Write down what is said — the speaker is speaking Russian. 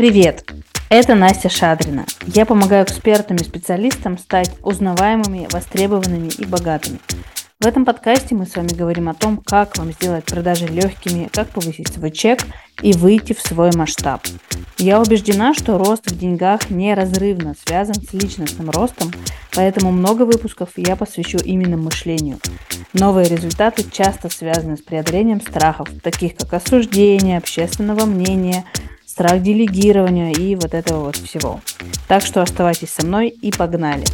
Привет! Это Настя Шадрина. Я помогаю экспертам и специалистам стать узнаваемыми, востребованными и богатыми. В этом подкасте мы с вами говорим о том, как вам сделать продажи легкими, как повысить свой чек и выйти в свой масштаб. Я убеждена, что рост в деньгах неразрывно связан с личностным ростом, поэтому много выпусков я посвящу именно мышлению. Новые результаты часто связаны с преодолением страхов, таких как осуждение, общественного мнения, страх делегирования и вот этого вот всего. Так что оставайтесь со мной и погнали!